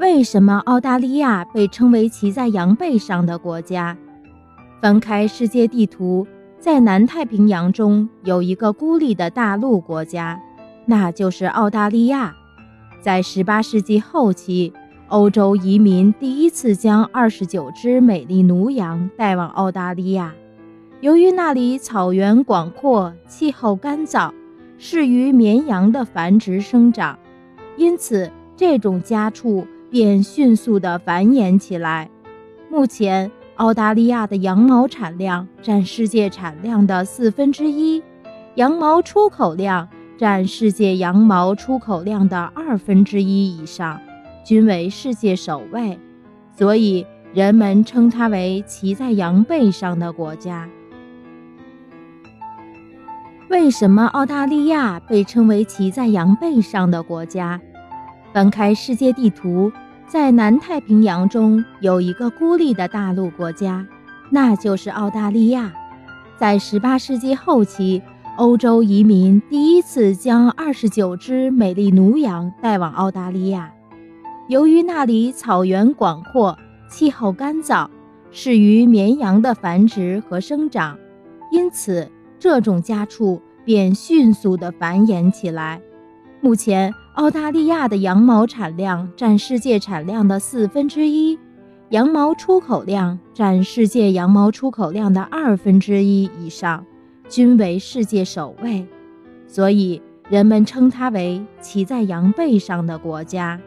为什么澳大利亚被称为骑在羊背上的国家？翻开世界地图，在南太平洋中有一个孤立的大陆国家，那就是澳大利亚。在18世纪后期，欧洲移民第一次将29只美丽奴羊带往澳大利亚。由于那里草原广阔，气候干燥，适于绵羊的繁殖生长，因此这种家畜便迅速地繁衍起来。目前，澳大利亚的羊毛产量占世界产量的四分之一，羊毛出口量占世界羊毛出口量的二分之一以上，均为世界首位，所以人们称它为骑在羊背上的国家。为什么澳大利亚被称为骑在羊背上的国家？翻开世界地图，在南太平洋中有一个孤立的大陆国家，那就是澳大利亚。在18世纪后期，欧洲移民第一次将29只美丽奴羊带往澳大利亚。由于那里草原广阔，气候干燥，适于绵羊的繁殖和生长，因此。这种家畜便迅速地繁衍起来。目前，澳大利亚的羊毛产量占世界产量的四分之一，羊毛出口量占世界羊毛出口量的二分之一以上，均为世界首位。所以，人们称它为骑在羊背上的国家。